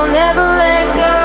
you'll never let go.